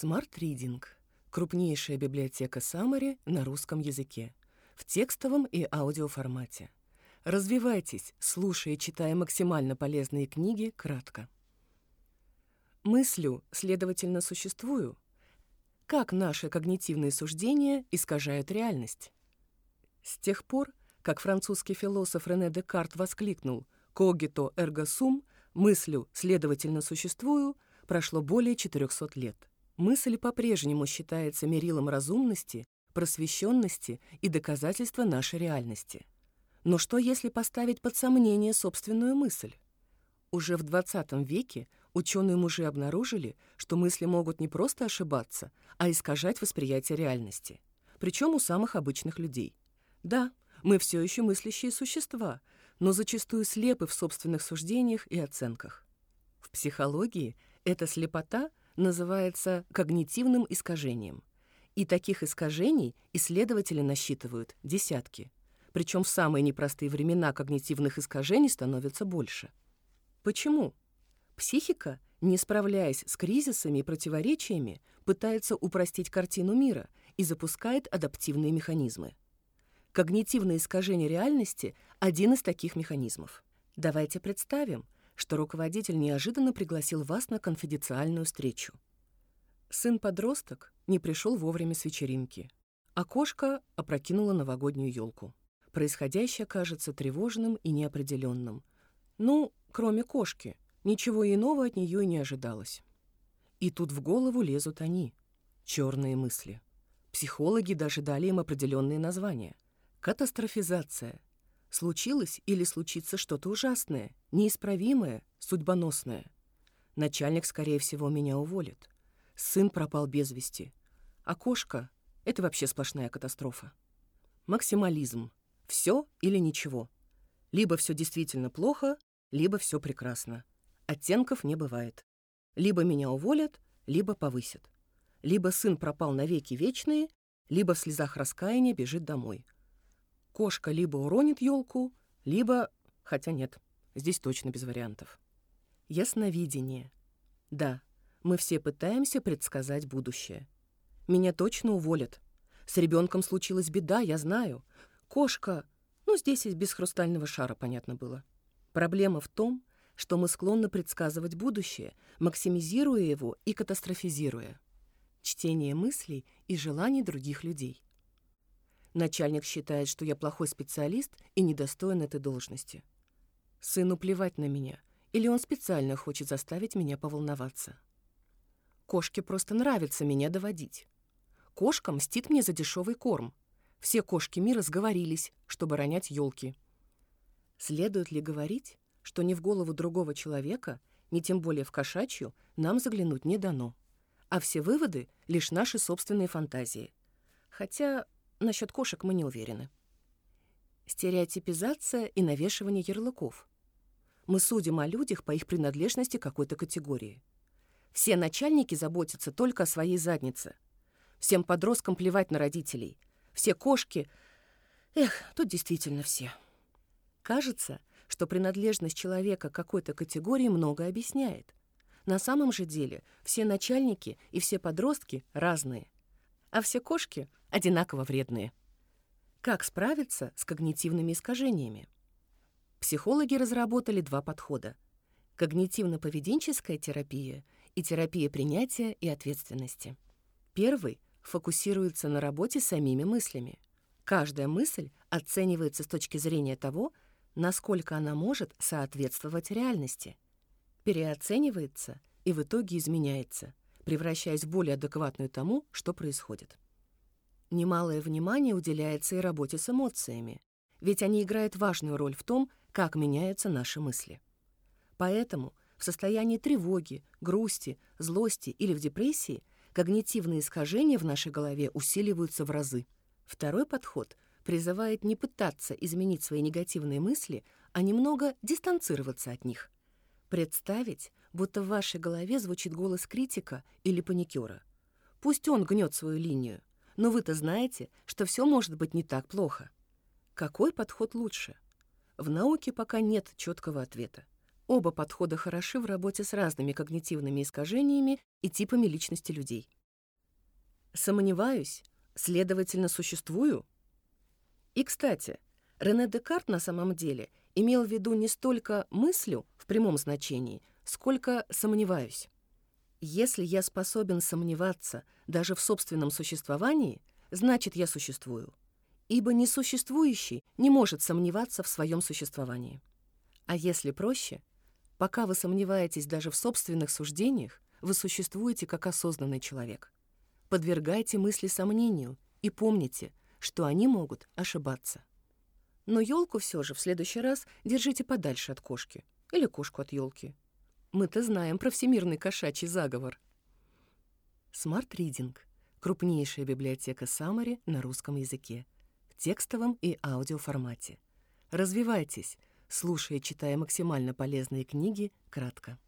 Smart Reading – крупнейшая библиотека Summary на русском языке, в текстовом и аудиоформате. Развивайтесь, слушая и читая максимально полезные книги кратко. Мыслю, следовательно, существую. Как наши когнитивные суждения искажают реальность? С тех пор, как французский философ Рене Декарт воскликнул «Когито эрго сум» — «мыслю, следовательно, существую», прошло более 400 лет. Мысль по-прежнему считается мерилом разумности, просвещенности и доказательства нашей реальности. Но что, если поставить под сомнение собственную мысль? Уже в 20 веке ученые-мужи обнаружили, что мысли могут не просто ошибаться, а искажать восприятие реальности. Причем у самых обычных людей. Да, мы все еще мыслящие существа, но зачастую слепы в собственных суждениях и оценках. В психологии эта слепота называется когнитивным искажением. И таких искажений исследователи насчитывают десятки. Причем в самые непростые времена когнитивных искажений становится больше. Почему? Психика, не справляясь с кризисами и противоречиями, пытается упростить картину мира и запускает адаптивные механизмы. Когнитивное искажение реальности – один из таких механизмов. Давайте представим, что руководитель неожиданно пригласил вас на конфиденциальную встречу. Сын-подросток не пришел вовремя с вечеринки, а кошка опрокинула новогоднюю елку. Происходящее кажется тревожным и неопределенным. Ну, кроме кошки, ничего иного от нее и не ожидалось. И тут в голову лезут они — черные мысли. Психологи даже дали им определенные названия. Катастрофизация. Случилось или случится что-то ужасное, неисправимое, судьбоносное. Начальник, скорее всего, меня уволит. Сын пропал без вести. А кошка — это вообще сплошная катастрофа. Максимализм. Все или ничего. Либо все действительно плохо, либо все прекрасно. Оттенков не бывает. Либо меня уволят, либо повысят. Либо сын пропал навеки вечные, либо в слезах раскаяния бежит домой. Кошка либо уронит елку, либо... Хотя нет, здесь точно без вариантов. Ясновидение. Да, мы все пытаемся предсказать будущее. Меня точно уволят. С ребенком случилась беда, я знаю. Кошка... Ну, здесь и без хрустального шара понятно было. Проблема в том, что мы склонны предсказывать будущее, максимизируя его и катастрофизируя. Чтение мыслей и желаний других людей. Начальник считает, что я плохой специалист и недостоин этой должности. Сыну плевать на меня, или он специально хочет заставить меня поволноваться. Кошке просто нравится меня доводить. Кошка мстит мне за дешевый корм. Все кошки мира сговорились, чтобы ронять елки. Следует ли говорить, что ни в голову другого человека, ни тем более в кошачью, нам заглянуть не дано, а все выводы — лишь наши собственные фантазии. Хотя насчет кошек мы не уверены. Стереотипизация и навешивание ярлыков. Мы судим о людях по их принадлежности к какой-то категории. Все начальники заботятся только о своей заднице. Всем подросткам плевать на родителей. Все кошки... Эх, тут действительно все. Кажется, что принадлежность человека к какой-то категории много объясняет. На самом же деле все начальники и все подростки разные, а все кошки одинаково вредные. Как справиться с когнитивными искажениями? Психологи разработали два подхода — когнитивно-поведенческая терапия и терапия принятия и ответственности. Первый фокусируется на работе самими мыслями. Каждая мысль оценивается с точки зрения того, насколько она может соответствовать реальности. Переоценивается и в итоге изменяется, превращаясь в более адекватную тому, что происходит. Немалое внимание уделяется и работе с эмоциями, ведь они играют важную роль в том, как меняются наши мысли. Поэтому в состоянии тревоги, грусти, злости или в депрессии когнитивные искажения в нашей голове усиливаются в разы. Второй подход — призывает не пытаться изменить свои негативные мысли, а немного дистанцироваться от них. Представить, будто в вашей голове звучит голос критика или паникера. Пусть он гнет свою линию, но вы-то знаете, что все может быть не так плохо. Какой подход лучше? В науке пока нет четкого ответа. Оба подхода хороши в работе с разными когнитивными искажениями и типами личности людей. Сомневаюсь, следовательно, существую? И, кстати, Рене Декарт на самом деле имел в виду не столько мыслю в прямом значении, сколько сомневаюсь. Если я способен сомневаться даже в собственном существовании, значит, я существую. Ибо несуществующий не может сомневаться в своем существовании. А если проще, пока вы сомневаетесь даже в собственных суждениях, вы существуете как осознанный человек. Подвергайте мысли сомнению и помните, что они могут ошибаться. Но елку все же в следующий раз держите подальше от кошки или кошку от елки. Мы-то знаем про всемирный кошачий заговор. Smart Reading — крупнейшая библиотека Самари на русском языке, в текстовом и аудиоформате. Развивайтесь, слушая и читая максимально полезные книги кратко.